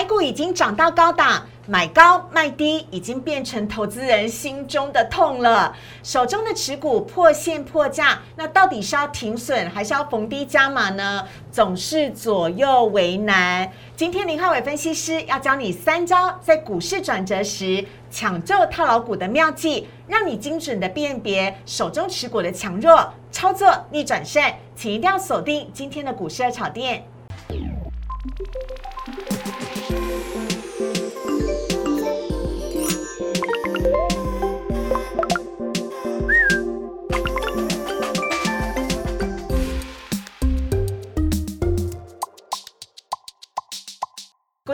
台股已经涨到高档，买高卖低已经变成投资人心中的痛了。手中的持股破线破价，那到底是要停损还是要逢低加码呢？总是左右为难。今天林浩伟分析师要教你三招，在股市转折时抢救套牢股的妙计，让你精准的辨别手中持股的强弱，操作逆转胜。请一定要锁定今天的股市二炒店。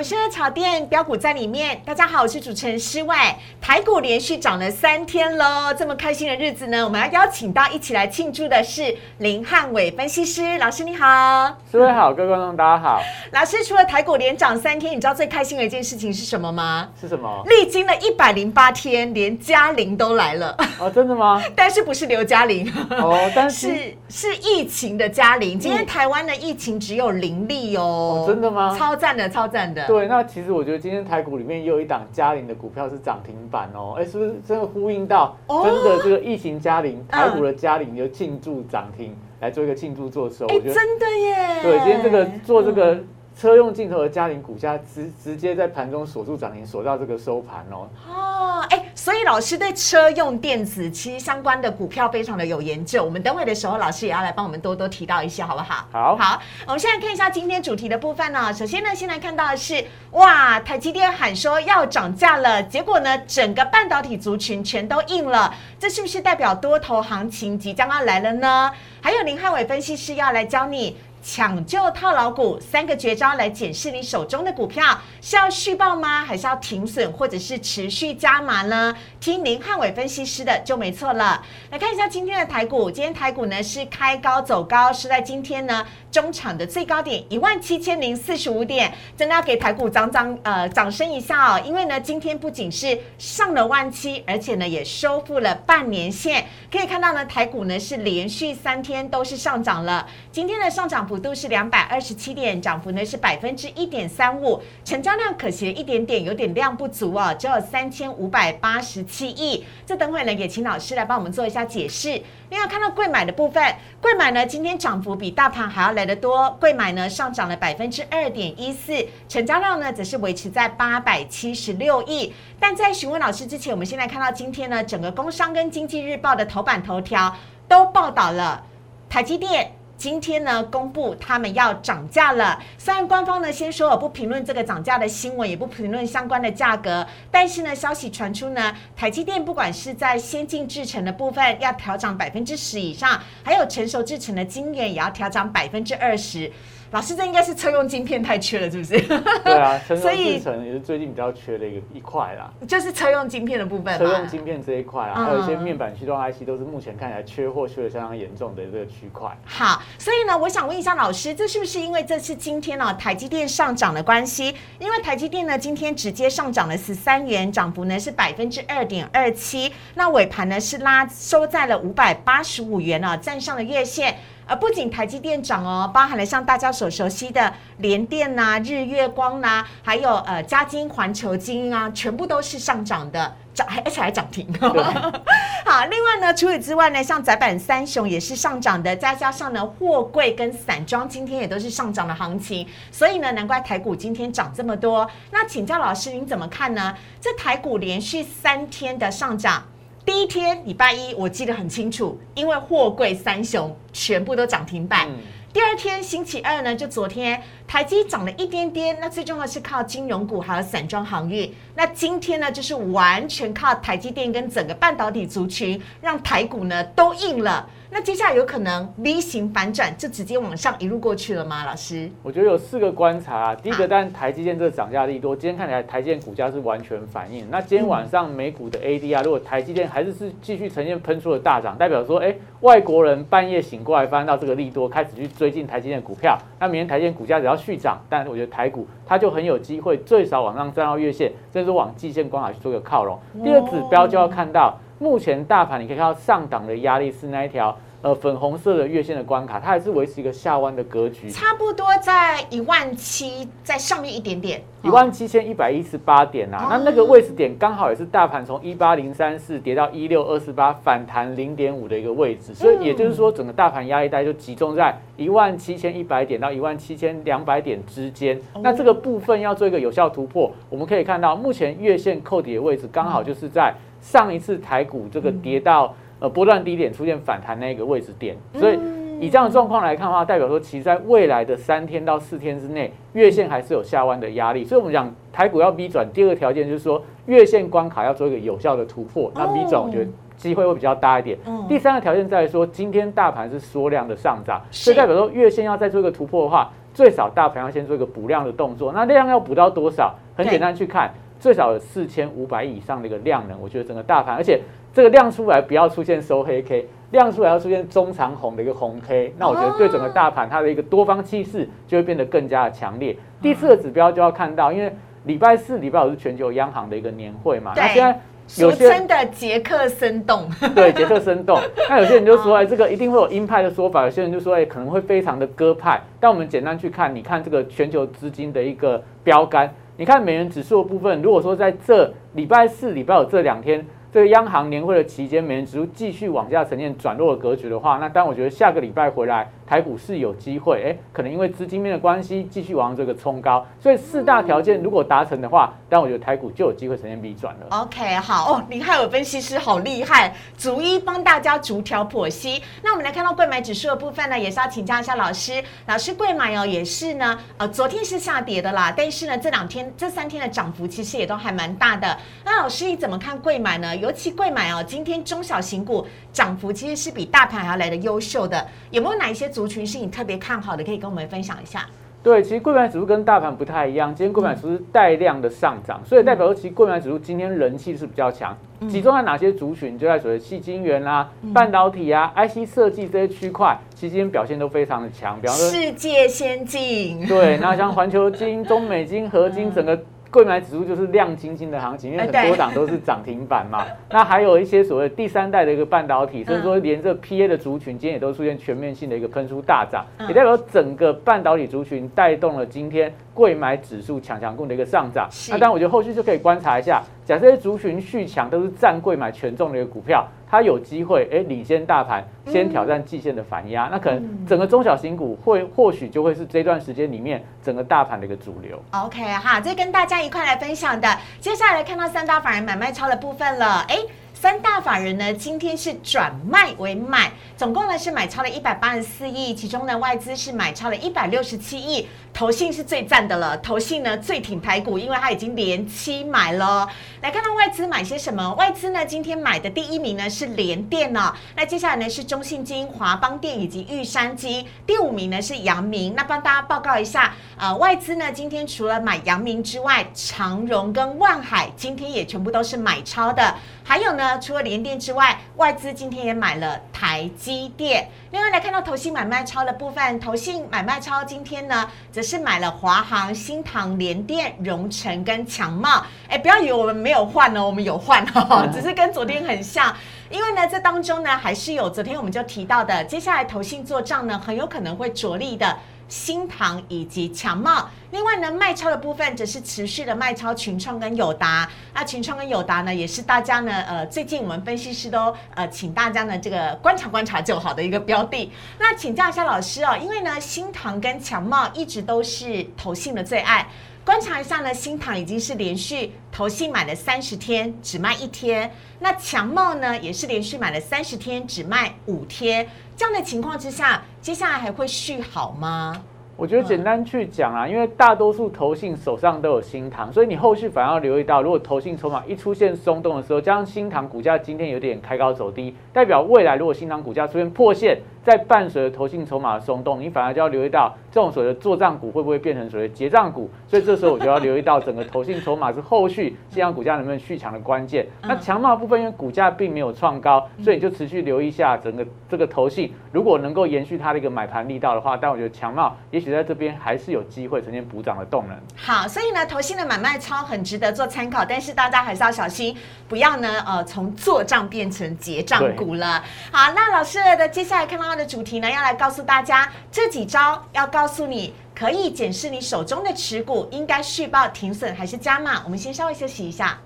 股市的炒店标股在里面。大家好，我是主持人施外。台股连续涨了三天喽，这么开心的日子呢，我们要邀请到一起来庆祝的是林汉伟分析师老师，你好。施伟好，各位观众大家好。老师，除了台股连涨三天，你知道最开心的一件事情是什么吗？是什么？历经了一百零八天，连嘉玲都来了。哦，真的吗？但是不是刘嘉玲？哦，但是 是是疫情的嘉玲。今天台湾的疫情只有零例哦。哦真的吗超赞的，超赞的。对，那其实我觉得今天台股里面也有一档嘉玲的股票是涨停板哦，哎，是不是真的呼应到哦真的这个疫情嘉玲，台股的嘉玲就庆祝涨停，来做一个庆祝做收。哎、我觉得真的耶！对，今天这个做这个嗯车用镜头的嘉陵股价直直接在盘中锁住涨停，锁到这个收盘哦。哦，哎、所以老师对车用电子其实相关的股票非常的有研究。我们等会的时候，老师也要来帮我们多多提到一些，好不好？好好，我们现在看一下今天主题的部分呢、首先呢，先来看到的是，哇，台积电喊说要涨价了，结果呢，整个半导体族群全都应了，这是不是代表多头行情即将要来了呢？还有林汉伟分析师要来教你。抢救套牢股三个绝招来检视你手中的股票是要续报吗？还是要停损，或者是持续加码呢？听林汉伟分析师的就没错了。来看一下今天的台股，今天台股呢是开高走高，是在今天呢中场的最高点一万七千零四十五点，真的要给台股掌掌呃掌声一下哦，因为呢今天不仅是上了万七，而且呢也收复了半年线，可以看到呢台股呢是连续三天都是上涨了，今天的上涨幅度是两百二十七点，涨幅呢是百分之一点三五，成交量可惜一点点，有点量不足哦，只有三千五百八十七亿。这等会呢也请老师来帮我们做一下解释。另外看到贵买的部分，贵买呢今天涨幅比大盘还要来得多，贵买呢上涨了百分之二点一四，成交量呢则是维持在八百七十六亿。但在询问老师之前，我们先来看到今天呢整个工商跟经济日报的头版头条都报道了台积电。今天呢，公布他们要涨价了。虽然官方呢先说我不评论这个涨价的新闻，也不评论相关的价格，但是呢，消息传出呢，台积电不管是在先进制程的部分要调涨百分之十以上，还有成熟制程的晶圆也要调涨百分之二十。老师，这应该是车用晶片太缺了，是不是？对啊，所以也是最近比较缺的一个一块啦。就是车用晶片的部分车用晶片这一块啊，嗯还有一些面板驱动 IC 都是目前看起来缺货缺的相当严重的这个区块。好，所以呢，我想问一下老师，这是不是因为这次今天呢、台积电上涨的关系？因为台积电呢今天直接上涨了十三元，涨幅呢是百分之二点二七，那尾盘呢是拉收在了五百八十五元啊，站上了月线。而不仅台积电涨哦，包含了像大家所熟悉的联电呐、日月光呐、还有呃嘉金、环球金啊，全部都是上涨的，涨还而且还涨停。好，另外呢，除此之外呢，像窄板三雄也是上涨的，再加上呢，货柜跟散装今天也都是上涨的行情，所以呢，难怪台股今天涨这么多。那请教老师，您怎么看呢？这台股连续三天的上涨。第一天礼拜一，我记得很清楚，因为货柜三雄全部都涨停板。嗯第二天星期二呢，就昨天台积涨了一点点，那最重要是靠金融股还有散装航运。那今天呢，就是完全靠台积电跟整个半导体族群，让台股呢都硬了。那接下来有可能 V 型反转，就直接往上一路过去了吗？老师？我觉得有四个观察啊。第一好个，但台积电这个涨价力多，今天看起来台积电股价是完全反应。那今天晚上美股的 ADR，如果台积电还是是继续呈现喷出的大涨，代表说，哎，外国人半夜醒过来，发现到这个利多，开始去追进台积电股票。那明天台积电股价只要续涨，但我觉得台股它就很有机会，最少往上站到月线，甚至往季线关卡去做个靠拢。第二指标就要看到，目前大盘你可以看到上档的压力是那一条。呃粉红色的月线的关卡，它还是维持一个下弯的格局，差不多在一万七，在上面一点点，一万七千一百一十八点啊，那那个位置点刚好也是大盘从一八零三四跌到一六二四八反弹零点五的一个位置，所以也就是说整个大盘压力带就集中在一万七千一百点到一万七千两百点之间，那这个部分要做一个有效突破，我们可以看到目前月线扣底的位置刚好就是在上一次台股这个跌到。呃，波段低点出现反弹那个位置点，所以以这样的状况来看的话，代表说其实在未来的三天到四天之内，月线还是有下弯的压力。所以我们讲台股要 V 转，第二个条件就是说月线关卡要做一个有效的突破，那 V 转我觉得机会会比较大一点。第三个条件在于说，今天大盘是缩量的上涨，所以代表说月线要再做一个突破的话，最少大盘要先做一个补量的动作。那量要补到多少？很简单去看，最少有四千五百以上的一个量能，我觉得整个大盘，而且。这个量出来不要出现收黑 K，量出来要出现中长红的一个红 K，那我觉得对整个大盘它的一个多方气势就会变得更加的强烈。第四个指标就要看到，因为礼拜四、礼拜五是全球央行的一个年会嘛，那现在有些真的杰克生动，对杰克生动。那有些人就说，哎，这个一定会有鹰派的说法，有些人就说，哎，可能会非常的鸽派。但我们简单去看，你看这个全球资金的一个标杆，你看美元指数的部分，如果说在这礼拜四、礼拜五这两天。这个央行年会的期间，美元指数继续往下呈现转弱的格局的话，那当然我觉得下个礼拜回来。台股是有机会，哎，可能因为资金面的关系，继续往这个冲高，所以四大条件如果达成的话，但我觉得台股就有机会呈现 B 转了。OK，好哦，你看有分析师好厉害，逐一帮大家逐条剖析。那我们来看到贵买指数的部分呢，也是要请教一下老师。老师，贵买哦也是呢，呃，昨天是下跌的啦，但是呢这两天、这三天的涨幅其实也都还蛮大的。那老师你怎么看贵买呢？尤其贵买哦，今天中小型股涨幅其实是比大盘还要来的优秀的，有没有哪一些？族群是你特别看好的，可以跟我们分享一下。对，其实贵买指数跟大盘不太一样，今天贵买指数是带量的上涨，所以代表说其实贵买指数今天人气是比较强，集中在哪些族群？就在所谓细晶圆啦、半导体啊、IC 设计这些区块，其实今天表现都非常的强。比方说世界先进，对，那像环球金、中美金、合金整个。贵买指数就是亮晶晶的行情，因为很多档都是涨停板嘛。那还有一些所谓第三代的一个半导体，甚至说连这 PA 的族群，今天也都出现全面性的一个喷出大涨，也代表整个半导体族群带动了今天贵买指数强强共的一个上涨。那当然，我觉得后续就可以观察一下，假设族群续强，都是占贵买权重的一个股票。它有机会哎，领先大盘，先挑战季线的反压，那可能整个中小型股会或许就会是这段时间里面整个大盘的一个主流。OK 哈，这跟大家一块来分享的，接下来看到三大法人买卖超的部分了，哎。三大法人呢，今天是转卖为买，总共呢是买超了一百八十四亿，其中呢外资是买超了一百六十七亿，投信是最赞的了，投信呢最挺台股，因为它已经连期买了。来看到外资买些什么，外资呢今天买的第一名呢是联电哦，那接下来呢是中信金、华邦电以及玉山金，第五名呢是阳明。那帮大家报告一下，呃，外资呢今天除了买阳明之外，长荣跟万海今天也全部都是买超的，还有呢。除了联电之外，外资今天也买了台积电。另外来看到投信买卖超的部分，投信买卖超今天呢，则是买了华航、新唐、联电、荣成跟强茂。哎，不要以为我们没有换哦，我们有换哈，只是跟昨天很像。因为呢，这当中呢，还是有昨天我们就提到的，接下来投信做账呢，很有可能会着力的。新塘以及强茂，另外呢，卖超的部分则是持续的卖超群创跟友达。那群创跟友达呢，也是大家呢，呃，最近我们分析师都呃，请大家呢这个观察观察就好的一个标的。那请教一下老师哦，因为呢，新塘跟强茂一直都是投信的最爱。观察一下呢，新塘已经是连续投信买了三十天，只卖一天。那强茂呢，也是连续买了三十天，只卖五天。这样的情况之下，接下来还会续好吗？我觉得简单去讲啊，因为大多数投信手上都有新塘，所以你后续反而要留意到，如果投信筹码一出现松动的时候，加上新塘股价今天有点开高走低，代表未来如果新塘股价出现破线。在伴随着投信筹码的松动，你反而就要留意到这种所谓的做账股会不会变成所谓结账股，所以这时候我就要留意到整个投信筹码是后续信阳股价能不能续强的关键。那强貌部分，因为股价并没有创高，所以你就持续留意一下整个这个投信，如果能够延续它的一个买盘力道的话，但我觉得强貌也许在这边还是有机会呈现补涨的动能。好，所以呢，投信的买卖超很值得做参考，但是大家还是要小心，不要呢呃从做账变成结账股了。好，那老师的接下来看到的主题呢，要来告诉大家这几招，要告告诉你可以检视你手中的持股应该续报停损还是加码。我们先稍微休息一下，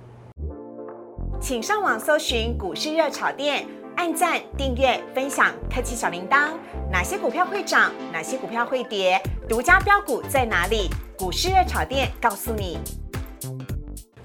请上网搜寻股市热炒店，按赞、订阅、分享，开启小铃铛。哪些股票会涨？哪些股票会跌？独家标股在哪里？股市热炒店告诉你。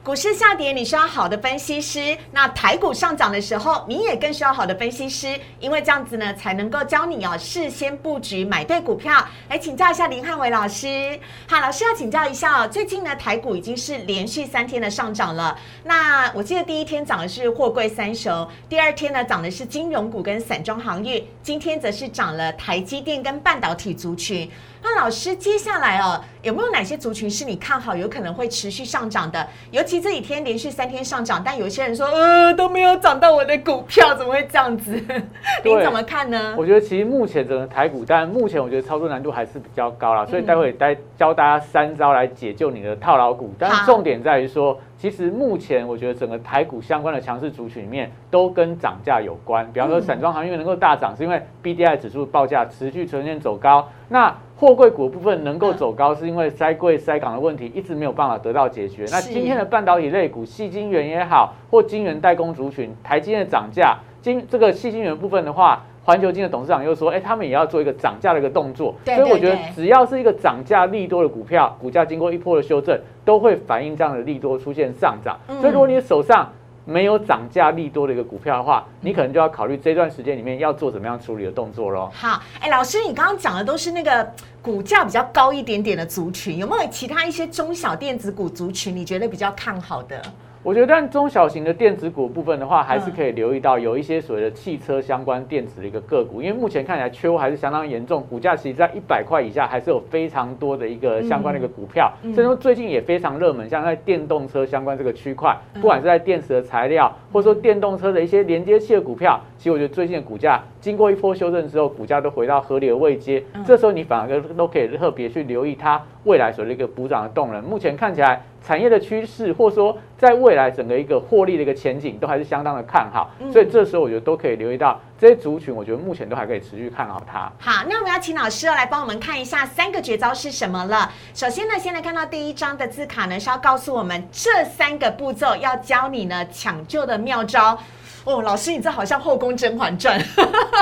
股市下跌，你需要好的分析师；那台股上涨的时候，你也更需要好的分析师，因为这样子呢，才能够教你哦事先布局，买对股票。来请教一下林汉伟老师。好，老师要请教一下哦，最近呢台股已经是连续三天的上涨了。那我记得第一天涨的是货柜三雄，第二天呢涨的是金融股跟散装航运，今天则是涨了台积电跟半导体族群。那老师，接下来哦，有没有哪些族群是你看好有可能会持续上涨的？尤其这几天连续三天上涨，但有些人说，呃，都没有涨到我的股票，怎么会这样子？您怎么看呢？我觉得其实目前整个台股，但目前我觉得操作难度还是比较高啦，所以待会再教大家三招来解救你的套牢股。但重点在于说，其实目前我觉得整个台股相关的强势族群里面，都跟涨价有关。比方说，散装行业能够大涨，是因为 B D I 指数报价持续呈现走高。那货柜股部分能够走高，是因为塞柜塞港的问题一直没有办法得到解决。那今天的半导体类股，细晶圆也好，或晶圆代工族群，台积电的涨价，晶这个细晶圆部分的话，环球晶的董事长又说，哎，他们也要做一个涨价的一个动作。所以我觉得，只要是一个涨价利多的股票，股价经过一波的修正，都会反映这样的利多出现上涨。所以如果你手上，没有涨价利多的一个股票的话，你可能就要考虑这段时间里面要做怎么样处理的动作喽。好，哎，老师，你刚刚讲的都是那个股价比较高一点点的族群，有没有其他一些中小电子股族群你觉得比较看好的？我觉得，但中小型的电子股部分的话，还是可以留意到有一些所谓的汽车相关电子的一个个股，因为目前看起来缺货还是相当严重，股价其实在一百块以下，还是有非常多的一个相关的一个股票，甚至说最近也非常热门，像在电动车相关这个区块，不管是在电池的材料，或者说电动车的一些连接器的股票，其实我觉得最近的股价经过一波修正之后，股价都回到合理的位阶，这时候你反而都可以特别去留意它未来所的一个补涨的动能。目前看起来。产业的趋势，或者说在未来整个一个获利的一个前景，都还是相当的看好，所以这时候我觉得都可以留意到这些族群，我觉得目前都还可以持续看好它。好，那我们要请老师来帮我们看一下三个绝招是什么了。首先呢，先来看到第一张的字卡呢，是要告诉我们这三个步骤要教你呢抢救的妙招。哦，老师，你这好像《后宫甄嬛传》，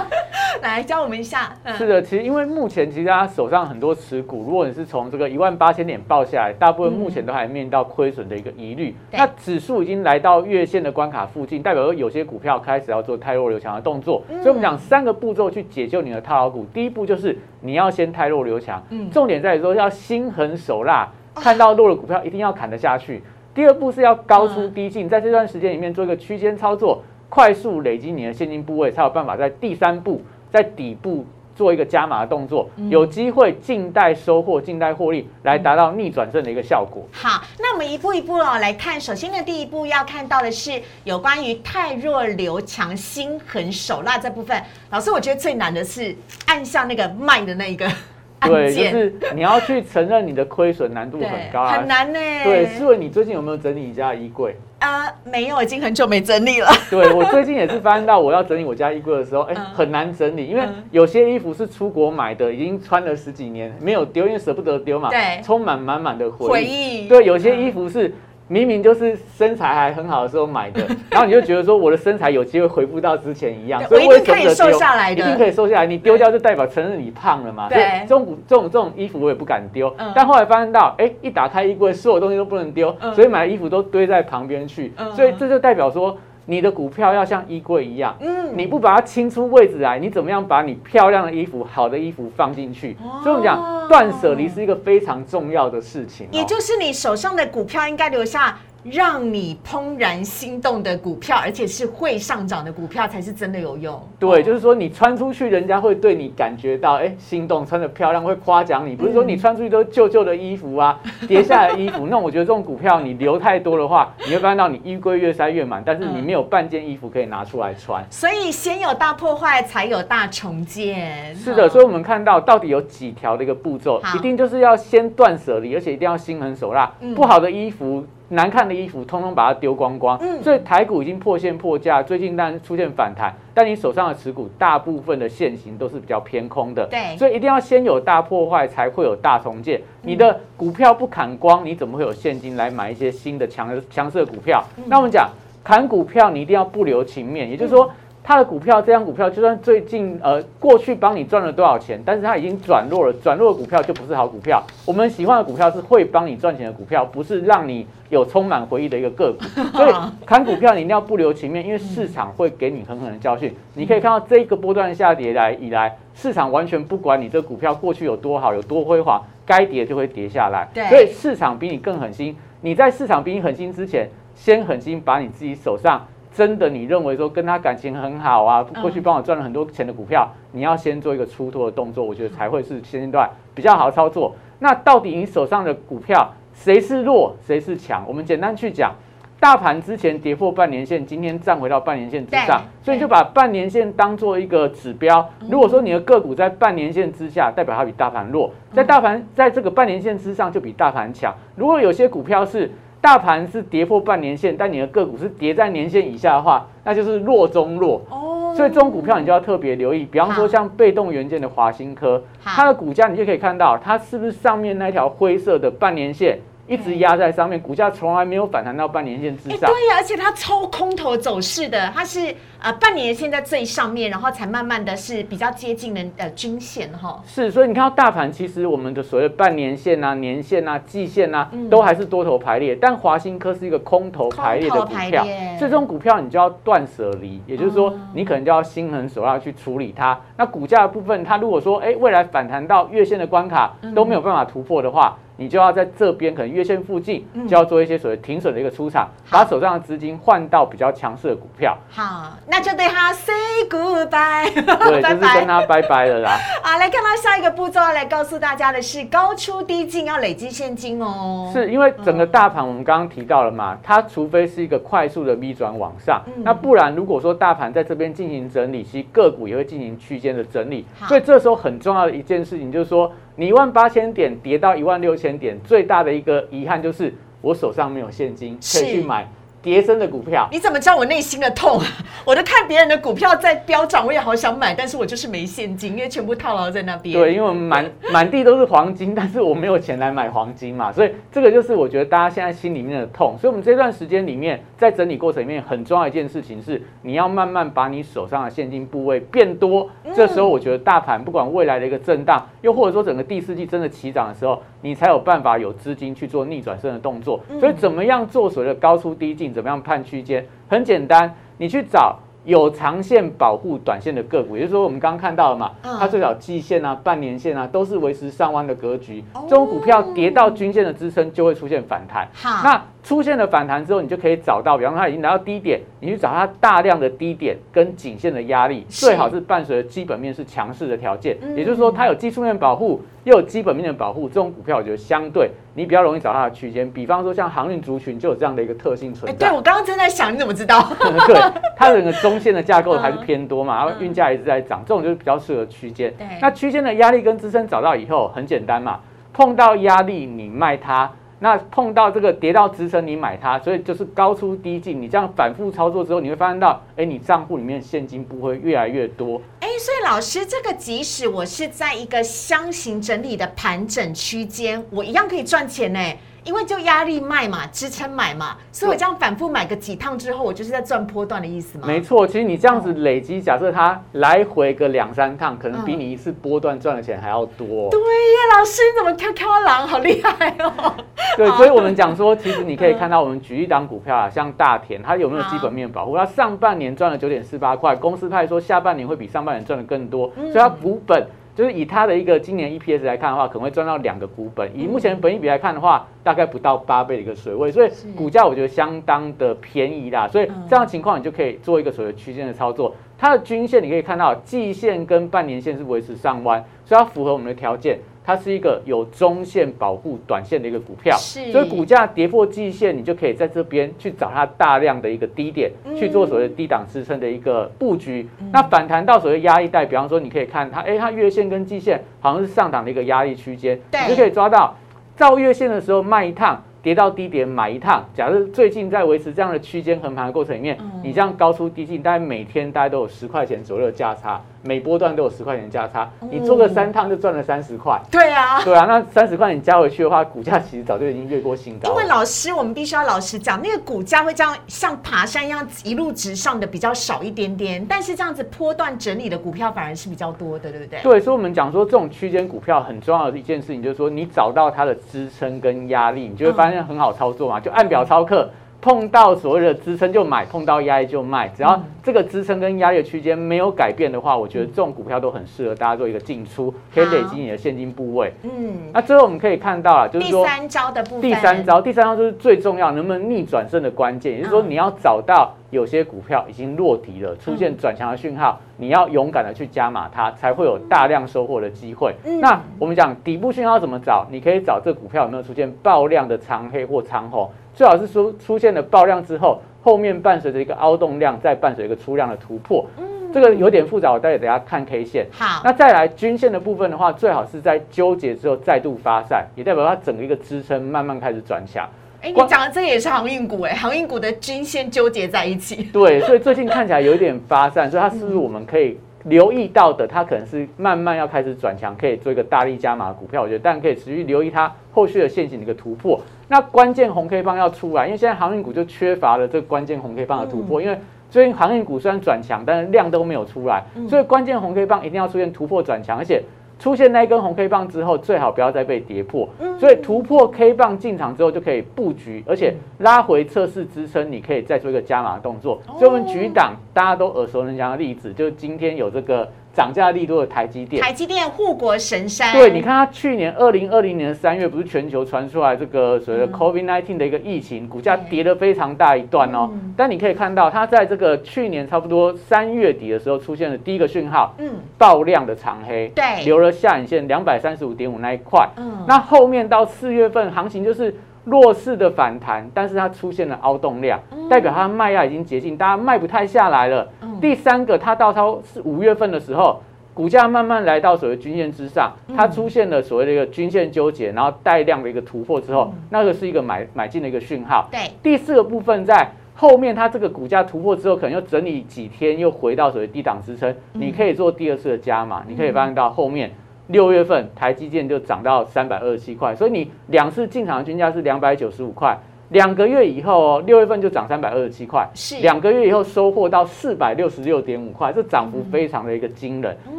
来教我们一下。是的，其实因为目前其实大家手上很多持股，如果你是从这个一万八千点报下来，大部分目前都还面临到亏损的一个疑虑。那指数已经来到月线的关卡附近，代表说有些股票开始要做太弱留强的动作。所以我们讲三个步骤去解救你的套牢股。第一步就是你要先太弱留强，重点在于说要心狠手辣，看到弱的股票一定要砍得下去。第二步是要高出低进，在这段时间里面做一个区间操作。快速累积你的现金部位，才有办法在第三步在底部做一个加码的动作，有机会静待收获、静待获利，来达到逆转胜的一个效果。好，那我们一步一步哦来看。首先的第一步要看到的是有关于太弱留强、心狠手辣这部分。老师，我觉得最难的是按下那个卖的那一个。对，就是你要去承认你的亏损难度很高，很难呢。对，思维，你最近有没有整理你家衣柜？啊，没有，已经很久没整理了。对我最近也是发现到，我要整理我家衣柜的时候，哎，很难整理，因为有些衣服是出国买的，已经穿了十几年没有丢，因为舍不得丢嘛。对，充满满满的回忆。对，有些衣服是。明明就是身材还很好的时候买的，然后你就觉得说我的身材有机会恢复到之前一样，所以我一定可以瘦下来的，一定可以瘦下来。你丢掉就代表承认你胖了嘛？对，这种这种这种衣服我也不敢丢。但后来发现到，哎，一打开衣柜，所有东西都不能丢，所以买的衣服都堆在旁边去。所以这就代表说。你的股票要像衣柜一样，嗯，你不把它清出位置来，你怎么样把你漂亮的衣服、好的衣服放进去？所以我们讲断舍离是一个非常重要的事情。也就是你手上的股票应该留下让你怦然心动的股票，而且是会上涨的股票，才是真的有用。对，就是说你穿出去，人家会对你感觉到哎心动，穿的漂亮，会夸奖你。不是说你穿出去都旧旧的衣服啊，叠下来的衣服。那我觉得这种股票你留太多的话，你会发现到你衣柜越塞越满，但是你没有半件衣服可以拿出来穿。所以先有大破坏，才有大重建。是的，所以我们看到到底有几条的一个步骤，一定就是要先断舍离，而且一定要心狠手辣。不好的衣服。难看的衣服，通通把它丢光光。嗯，所以台股已经破线破价，最近当然出现反弹，但你手上的持股大部分的线型都是比较偏空的。对，所以一定要先有大破坏，才会有大重建。你的股票不砍光，你怎么会有现金来买一些新的强强势的股票？那我们讲砍股票，你一定要不留情面，也就是说。他的股票，这张股票就算最近呃过去帮你赚了多少钱，但是它已经转弱了，转弱的股票就不是好股票。我们喜欢的股票是会帮你赚钱的股票，不是让你有充满回忆的一个个股。所以看股票你一定要不留情面，因为市场会给你狠狠的教训。你可以看到这一个波段下跌来以来，市场完全不管你这股票过去有多好，有多辉煌，该跌就会跌下来。所以市场比你更狠心。你在市场比你狠心之前，先狠心把你自己手上。真的，你认为说跟他感情很好啊？过去帮我赚了很多钱的股票，你要先做一个出脱的动作，我觉得才会是现阶段比较好操作。那到底你手上的股票谁是弱，谁是强？我们简单去讲，大盘之前跌破半年线，今天站回到半年线之上，所以就把半年线当做一个指标。如果说你的个股在半年线之下，代表它比大盘弱；在大盘在这个半年线之上，就比大盘强。如果有些股票是。大盘是跌破半年线，但你的个股是跌在年线以下的话，那就是弱中弱。哦，所以这种股票你就要特别留意。比方说像被动元件的华新科，它的股价你就可以看到，它是不是上面那条灰色的半年线？一直压在上面，股价从来没有反弹到半年线之上。对呀，而且它超空头走势的，它是呃半年线在最上面，然后才慢慢的是比较接近的呃均线哈。是，所以你看到大盘，其实我们的所谓半年线啊、年线啊、季线啊，都还是多头排列，但华兴科是一个空头排列的股票，所以这种股票你就要断舍离，也就是说你可能就要心狠手辣去处理它。那股价的部分，它如果说哎未来反弹到月线的关卡都没有办法突破的话。你就要在这边可能月线附近，就要做一些所谓停损的一个出场，把手上的资金换到比较强势的股票。好，那就对他 say goodbye，对，就是跟他拜拜了啦。好，来看到下一个步骤，来告诉大家的是高出低进要累积现金哦。是因为整个大盘我们刚刚提到了嘛，它除非是一个快速的 V 转往上，那不然如果说大盘在这边进行整理，其实个股也会进行区间的整理。所以这时候很重要的一件事情就是说。你一万八千点跌到一万六千点，最大的一个遗憾就是我手上没有现金可以去买。叠升的股票，你怎么知道我内心的痛？我都看别人的股票在飙涨，我也好想买，但是我就是没现金，因为全部套牢在那边。对，因为我们满 满地都是黄金，但是我没有钱来买黄金嘛，所以这个就是我觉得大家现在心里面的痛。所以，我们这段时间里面，在整理过程里面，很重要一件事情是，你要慢慢把你手上的现金部位变多。这时候，我觉得大盘不管未来的一个震荡，又或者说整个第四季真的起涨的时候，你才有办法有资金去做逆转身的动作。所以，怎么样做所谓的高出低进？怎么样判区间？很简单，你去找有长线保护短线的个股，也就是说，我们刚刚看到了嘛，它最少季线啊、半年线啊，都是维持上弯的格局。这种股票跌到均线的支撑，就会出现反弹。好，那。出现了反弹之后，你就可以找到，比方说它已经来到低点，你去找它大量的低点跟颈线的压力，最好是伴随着基本面是强势的条件，也就是说它有技术面保护，又有基本面的保护，这种股票我觉得相对你比较容易找它的区间。比方说像航运族群就有这样的一个特性存在。对我刚刚正在想，你怎么知道？对，它整个中线的架构还是偏多嘛，然后运价一直在涨，这种就是比较适合区间。那区间的压力跟支撑找到以后，很简单嘛，碰到压力你卖它。那碰到这个跌到支撑，你买它，所以就是高出低进。你这样反复操作之后，你会发现到，哎，你账户里面现金不会越来越多。哎，所以老师，这个即使我是在一个箱型整理的盘整区间，我一样可以赚钱呢。因为就压力卖嘛，支撑买嘛，所以我这样反复买个几趟之后，我就是在赚波段的意思嘛。没错，其实你这样子累积，假设它来回个两三趟，可能比你一次波段赚的钱还要多。对呀，老师你怎么跳跳狼，好厉害哦！对，所以我们讲说，其实你可以看到，我们举一档股票啊，像大田，它有没有基本面保护？它上半年赚了九点四八块，公司派说下半年会比上半年赚的更多，所以它股本。就是以它的一个今年 EPS 来看的话，可能会赚到两个股本。以目前本益比来看的话，大概不到八倍的一个水位，所以股价我觉得相当的便宜啦。所以这样情况你就可以做一个所谓区间的操作。它的均线你可以看到，季线跟半年线是维持上弯，所以它符合我们的条件。它是一个有中线保护短线的一个股票，所以股价跌破季线，你就可以在这边去找它大量的一个低点，去做所谓低档支撑的一个布局。那反弹到所谓压力带，比方说你可以看它，哎，它月线跟季线好像是上档的一个压力区间，你就可以抓到照月线的时候卖一趟。跌到低点买一趟，假设最近在维持这样的区间横盘的过程里面，你这样高出低进，大概每天大概都有十块钱左右的价差，每波段都有十块钱价差，你做个三趟就赚了三十块。对啊，对啊，那三十块你加回去的话，股价其实早就已经越过新高。因为老师，我们必须要老实讲，那个股价会这样像爬山一样一路直上的比较少一点点，但是这样子波段整理的股票反而是比较多的，对不对？对，所以我们讲说这种区间股票很重要的一件事情，就是说你找到它的支撑跟压力，你就会发现。很好操作嘛，就按表操课，碰到所谓的支撑就买，碰到压力就卖。只要这个支撑跟压力的区间没有改变的话，我觉得这种股票都很适合大家做一个进出，可以累积你的现金部位。嗯，那最后我们可以看到啊，就是说第三招的部分，第三招，第三招就是最重要，能不能逆转胜的关键，也就是说你要找到。有些股票已经落底了，出现转强的讯号，你要勇敢的去加码它，才会有大量收获的机会。那我们讲底部讯号怎么找？你可以找这股票有没有出现爆量的长黑或长红，最好是出出现了爆量之后，后面伴随着一个凹动量，再伴随一个出量的突破。嗯，这个有点复杂，我待会等下看 K 线。好，那再来均线的部分的话，最好是在纠结之后再度发散，也代表它整个一个支撑慢慢开始转强。哎，你讲的这个也是航运股哎，航运股的均线纠结在一起。对，所以最近看起来有点发散，所以它是不是我们可以留意到的？它可能是慢慢要开始转强，可以做一个大力加码的股票。我觉得，但可以持续留意它后续的陷阱的一个突破。那关键红 K 棒要出来，因为现在航运股就缺乏了这个关键红 K 棒的突破。因为最近航运股虽然转强，但是量都没有出来，所以关键红 K 棒一定要出现突破转强，而且。出现那一根红 K 棒之后，最好不要再被跌破。所以突破 K 棒进场之后就可以布局，而且拉回测试支撑，你可以再做一个加码动作。所以我们举档大家都耳熟能详的例子，就是今天有这个。涨价力度的台积电，台积电护国神山。对，你看它去年二零二零年三月，不是全球传出来这个所谓的 COVID nineteen 的一个疫情，股价跌了非常大一段哦。但你可以看到，它在这个去年差不多三月底的时候出现了第一个讯号，嗯，爆量的长黑，对，留了下影线两百三十五点五那一块。嗯，那后面到四月份行情就是弱势的反弹，但是它出现了凹动量，代表它卖压已经接近，大家卖不太下来了。第三个，它到超是五月份的时候，股价慢慢来到所谓均线之上，它出现了所谓的一个均线纠结，然后带量的一个突破之后，那个是一个买买进的一个讯号。对，第四个部分在后面，它这个股价突破之后，可能又整理几天，又回到所谓低档支撑，你可以做第二次的加码。你可以发现到后面六月份台积电就涨到三百二十七块，所以你两次进场的均价是两百九十五块。两个月以后哦，六月份就涨三百二十七块，是两个月以后收获到四百六十六点五块，这涨幅非常的一个惊人。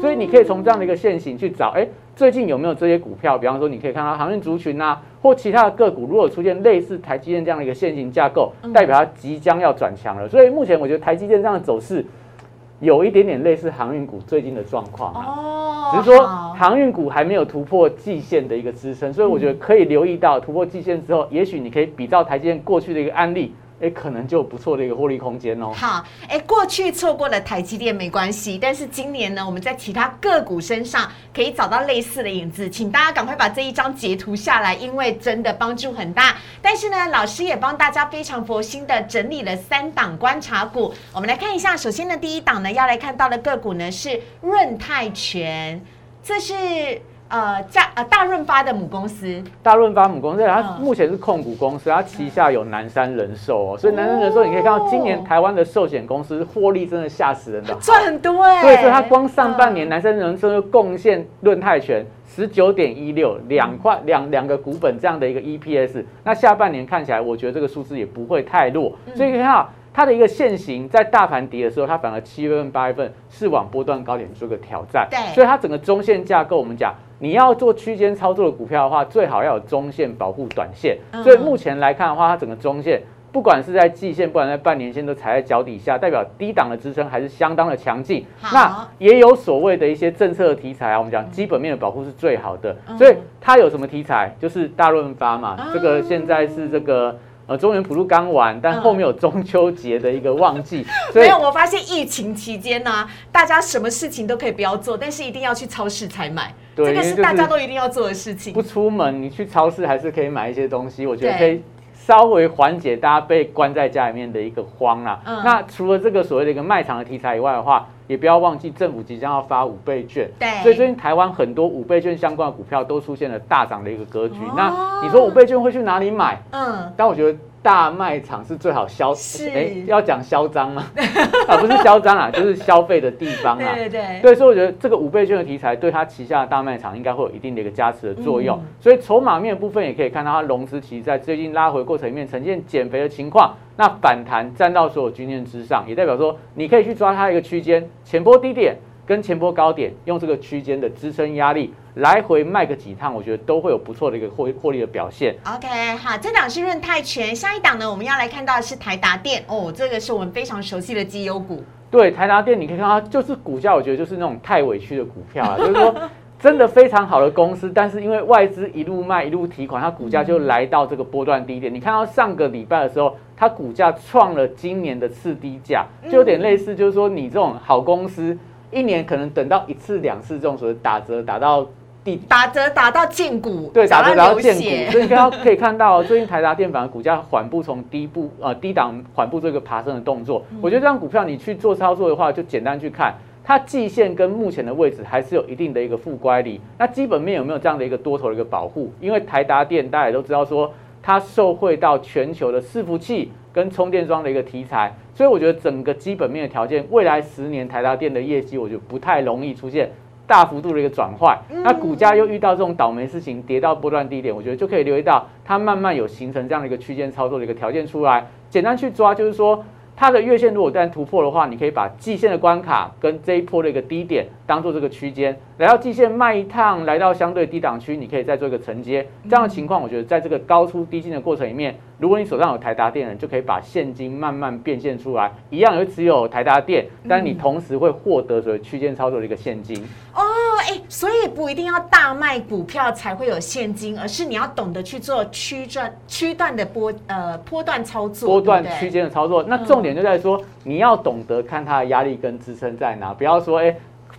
所以你可以从这样的一个线型去找，哎，最近有没有这些股票？比方说，你可以看到航运族群啊，或其他的个股，如果出现类似台积电这样的一个线型架构，代表它即将要转强了。所以目前我觉得台积电这样的走势。有一点点类似航运股最近的状况啊，只是说航运股还没有突破季线的一个支撑，所以我觉得可以留意到突破季线之后，也许你可以比照台积电过去的一个案例。哎，可能就有不错的一个获利空间哦。好，哎，过去错过了台积电没关系，但是今年呢，我们在其他个股身上可以找到类似的影子，请大家赶快把这一张截图下来，因为真的帮助很大。但是呢，老师也帮大家非常佛心的整理了三档观察股，我们来看一下。首先呢，第一档呢要来看到的个股呢是润泰全，这是。呃，价呃大润发的母公司，大润发母公司，它目前是控股公司，它旗下有南山人寿哦，所以南山人寿你可以看到，今年台湾的寿险公司获利真的吓死人的，赚很多哎，对，所以它光上半年南山人寿就贡献润泰全十九点一六两块两两个股本这样的一个 EPS，那下半年看起来，我觉得这个数字也不会太弱，所以你看到。它的一个线形，在大盘跌的时候，它反而七月份、八月份是往波段高点做个挑战。对，所以它整个中线架构，我们讲你要做区间操作的股票的话，最好要有中线保护短线。所以目前来看的话，它整个中线。不管是在季线，不管在半年线，都踩在脚底下，代表低档的支撑还是相当的强劲。那也有所谓的一些政策的题材啊，我们讲基本面的保护是最好的，所以它有什么题材？就是大润发嘛，这个现在是这个。呃，中原普渡刚完，但后面有中秋节的一个旺季，没有。我发现疫情期间呢，大家什么事情都可以不要做，但是一定要去超市采买，这个是大家都一定要做的事情。不出门，你去超市还是可以买一些东西，我觉得可以稍微缓解大家被关在家里面的一个慌啊。那除了这个所谓的一个卖场的题材以外的话，也不要忘记，政府即将要发五倍券，对，所以最近台湾很多五倍券相关的股票都出现了大涨的一个格局。那你说五倍券会去哪里买？嗯，但我觉得大卖场是最好消，哎，要讲嚣张吗？啊，不是嚣张啊，就是消费的地方啊。对对对，所以我觉得这个五倍券的题材对他旗下的大卖场应该会有一定的一个加持的作用。所以筹码面部分也可以看到，它融资其实在最近拉回过程里面呈现减肥的情况。那反弹站到所有均线之上，也代表说你可以去抓它一个区间，前波低点跟前波高点，用这个区间的支撑压力来回卖个几趟，我觉得都会有不错的一个获获利的表现。OK，好，这档是润泰全，下一档呢，我们要来看到的是台达电哦，这个是我们非常熟悉的绩优股。对，台达电你可以看到，就是股价，我觉得就是那种太委屈的股票啊，就是说。真的非常好的公司，但是因为外资一路卖一路提款，它股价就来到这个波段低点。你看到上个礼拜的时候，它股价创了今年的次低价，就有点类似，就是说你这种好公司，一年可能等到一次两次这种所谓打折打到地打折打到见股，对，打折打到见股。所以刚刚可以看到，最近台达电反而股价缓步从低部呃低档缓步做一个爬升的动作。我觉得这张股票你去做操作的话，就简单去看。它季线跟目前的位置还是有一定的一个负乖离，那基本面有没有这样的一个多头的一个保护？因为台达电大家也都知道说，它受惠到全球的伺服器跟充电桩的一个题材，所以我觉得整个基本面的条件，未来十年台达电的业绩，我觉得不太容易出现大幅度的一个转换。那股价又遇到这种倒霉事情，跌到波段低点，我觉得就可以留意到它慢慢有形成这样的一个区间操作的一个条件出来。简单去抓就是说。它的月线如果一旦突破的话，你可以把季线的关卡跟这一波的一个低点当做这个区间，来到季线卖一趟，来到相对低档区，你可以再做一个承接。这样的情况，我觉得在这个高出低进的过程里面，如果你手上有台达电人，就可以把现金慢慢变现出来，一样有持有台达电，但你同时会获得所谓区间操作的一个现金。哦，哎，所以不一定要大卖股票才会有现金，而是你要懂得去做区段区段的波呃波段操作，波段区间的操作。那重点就在说，你要懂得看它的压力跟支撑在哪，不要说哎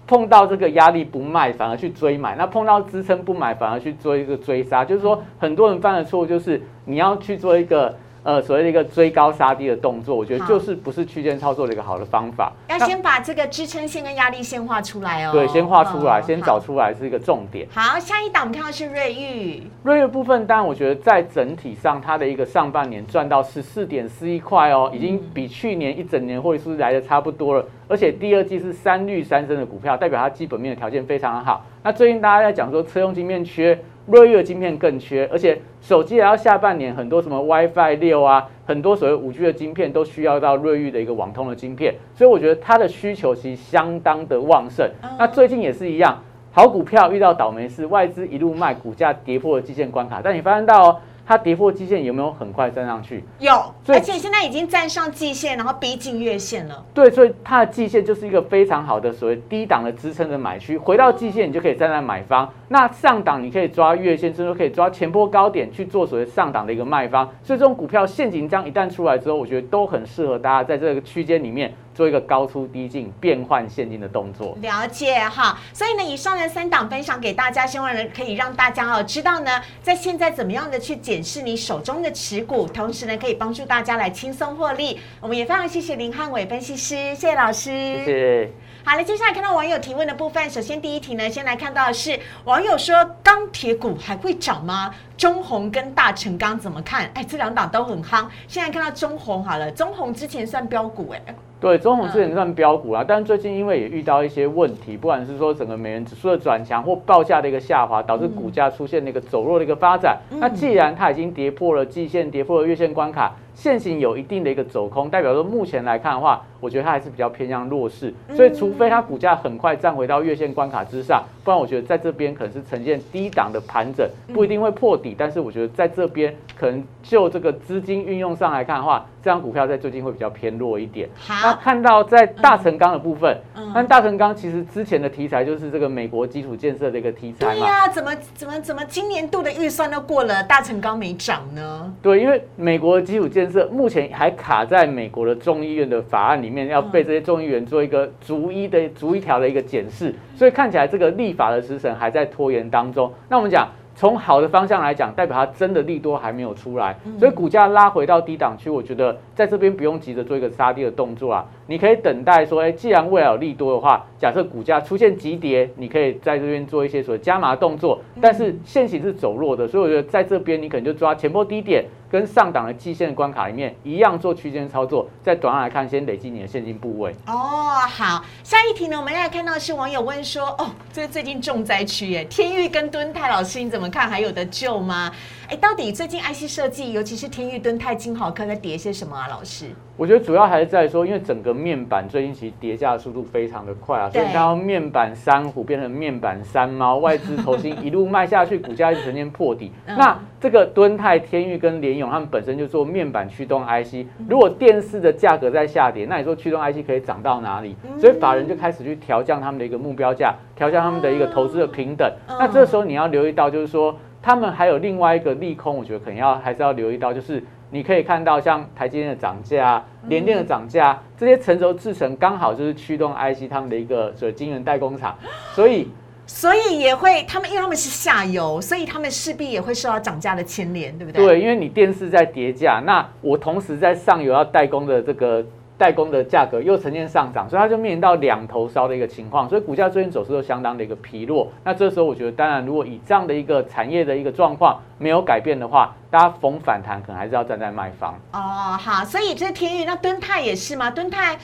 碰到这个压力不卖，反而去追买；那碰到支撑不买，反而去做一个追杀。就是说，很多人犯的错误就是你要去做一个。呃，所谓的一个追高杀低的动作，我觉得就是不是区间操作的一个好的方法。要先把这个支撑线跟压力线画出来哦。对，先画出来，先找出来是一个重点。好，下一档我们看到是瑞玉。瑞玉部分，当然我觉得在整体上，它的一个上半年赚到十四点四一块哦，已经比去年一整年获利数字来的差不多了。而且第二季是三绿三升的股票，代表它基本面的条件非常好。那最近大家在讲说车用晶片缺。瑞昱的晶片更缺，而且手机也要下半年很多什么 WiFi 六啊，很多所谓五 G 的晶片都需要到瑞昱的一个网通的晶片，所以我觉得它的需求其实相当的旺盛。那最近也是一样，好股票遇到倒霉事，外资一路卖，股价跌破了基线关卡，但你发现到哦。它跌破季线有没有很快站上去？有，而且现在已经站上季线，然后逼近月线了。对，所以它的季线就是一个非常好的所谓低档的支撑的买区。回到季线，你就可以站在买方。那上档你可以抓月线，甚至可以抓前波高点去做所谓上档的一个卖方。所以这种股票陷阱章一旦出来之后，我觉得都很适合大家在这个区间里面。做一个高出低进变换现金的动作，了解哈。所以呢，以上的三档分享给大家，希望呢可以让大家哦知道呢，在现在怎么样的去检视你手中的持股，同时呢可以帮助大家来轻松获利。我们也非常谢谢林汉伟分析师，谢谢老师，谢谢。好了，接下来看到网友提问的部分，首先第一题呢，先来看到的是网友说钢铁股还会涨吗？中红跟大成钢怎么看？哎，这两档都很夯。现在看到中红好了，中红之前算标股哎。对，中红之前算标股啊，但是最近因为也遇到一些问题，不管是说整个美元指数的转强或报价的一个下滑，导致股价出现那个走弱的一个发展。那既然它已经跌破了季线，跌破了月线关卡。现行有一定的一个走空，代表说目前来看的话，我觉得它还是比较偏向弱势，所以除非它股价很快站回到月线关卡之上，不然我觉得在这边可能是呈现低档的盘整，不一定会破底。底，但是我觉得在这边可能就这个资金运用上来看的话，这张股票在最近会比较偏弱一点。那看到在大成钢的部分，嗯那大成钢其实之前的题材就是这个美国基础建设的一个题材嘛。对呀，怎么怎么怎么今年度的预算都过了，大成钢没涨呢？对，因为美国的基础建设目前还卡在美国的众议院的法案里面，要被这些众议员做一个逐一的逐一条的一个检视，所以看起来这个立法的时程还在拖延当中。那我们讲。从好的方向来讲，代表它真的利多还没有出来，所以股价拉回到低档区，我觉得在这边不用急着做一个杀跌的动作啊，你可以等待说，哎，既然未来有利多的话，假设股价出现急跌，你可以在这边做一些所谓加码动作，但是现行是走弱的，所以我觉得在这边你可能就抓前波低点。跟上档的季线关卡里面一样做区间操作，在短来看，先累积你的现金部位。哦，好，下一题呢，我们来看到是网友问说，哦，这是最近重灾区耶，天域跟敦泰老师你怎么看？还有的救吗？哎，到底最近 IC 设计，尤其是天域、敦泰、金豪科在跌些什么啊？老师，我觉得主要还是在说，因为整个面板最近其实跌价速度非常的快啊，所以看到面板三虎变成面板三猫，外资投新一路卖下去，股价一直呈现破底。那这个敦泰、天域跟联勇，他们本身就做面板驱动 IC，如果电视的价格在下跌，那你说驱动 IC 可以涨到哪里？所以法人就开始去调降他们的一个目标价，调降他们的一个投资的平等。那这时候你要留意到，就是说。他们还有另外一个利空，我觉得可能要还是要留意到，就是你可以看到像台积电的涨价、联电的涨价，这些成熟制程刚好就是驱动 IC 他们的一个所晶圆代工厂，所以所以也会他们因为他们是下游，所以他们势必也会受到涨价的牵连，对不对？对，因为你电视在叠价，那我同时在上游要代工的这个。代工的价格又呈现上涨，所以它就面临到两头烧的一个情况，所以股价最近走势都相当的一个疲弱。那这时候我觉得，当然如果以这样的一个产业的一个状况没有改变的话，大家逢反弹可能还是要站在卖方。哦，好，所以这是天域，那敦泰也是吗？敦泰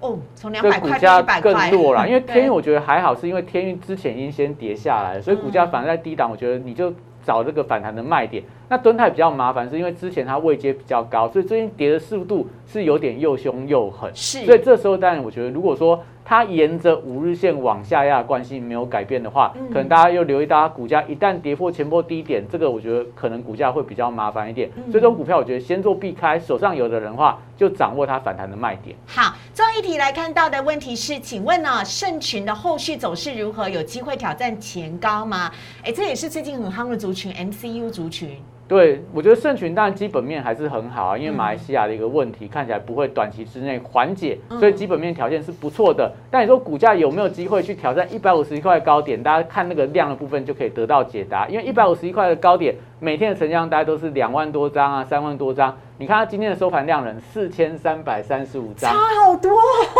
哦，从两百块到一百块，更弱了。因为天运我觉得还好，是因为天运之前已经先跌下来了，所以股价反而在低档，我觉得你就。找这个反弹的卖点，那敦泰比较麻烦，是因为之前它位阶比较高，所以最近跌的速度是有点又凶又狠。是，所以这时候当然我觉得，如果说它沿着五日线往下压关系没有改变的话，可能大家又留意大家股价一旦跌破前波低点，这个我觉得可能股价会比较麻烦一点。所以这种股票我觉得先做避开，手上有的人话就掌握它反弹的卖点。好，最后一题来看到的问题是，请问呢，盛群的后续走势如何？有机会挑战前高吗？哎，这也是最近很夯的族。群 MCU 族群，对我觉得盛群当然基本面还是很好啊，因为马来西亚的一个问题看起来不会短期之内缓解，所以基本面条件是不错的。但你说股价有没有机会去挑战一百五十一块高点？大家看那个量的部分就可以得到解答，因为一百五十一块的高点，每天的成交量大概都是两万多张啊，三万多张。你看它今天的收盘量人四千三百三十五张，差好多。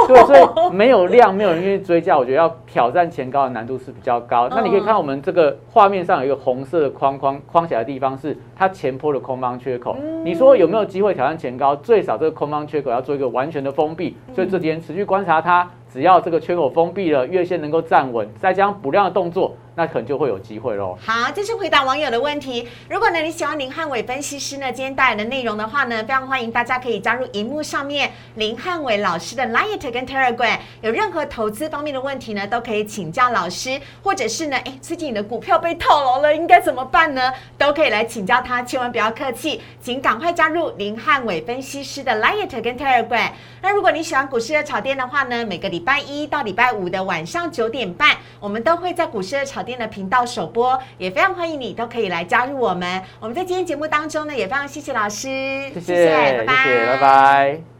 对，所以没有量，没有人愿意追加，我觉得要挑战前高的难度是比较高。那你可以看我们这个画面上有一个红色的框框框起来的地方，是它前坡的空方缺口。你说有没有机会挑战前高？最少这个空方缺口要做一个完全的封闭。所以这几天持续观察它。只要这个缺口封闭了，月线能够站稳，再加上补量的动作，那可能就会有机会喽。好，这是回答网友的问题。如果呢你喜欢林汉伟分析师呢今天带来的内容的话呢，非常欢迎大家可以加入荧幕上面林汉伟老师的 Light 跟 Telegram。有任何投资方面的问题呢，都可以请教老师，或者是呢，哎，最近你的股票被套牢了，应该怎么办呢？都可以来请教他，千万不要客气，请赶快加入林汉伟分析师的 Light 跟 Telegram。那如果你喜欢股市的炒店的话呢，每个礼拜一到礼拜五的晚上九点半，我们都会在股市的炒店的频道首播，也非常欢迎你都可以来加入我们。我们在今天节目当中呢，也非常谢谢老师，谢谢，拜拜，拜拜。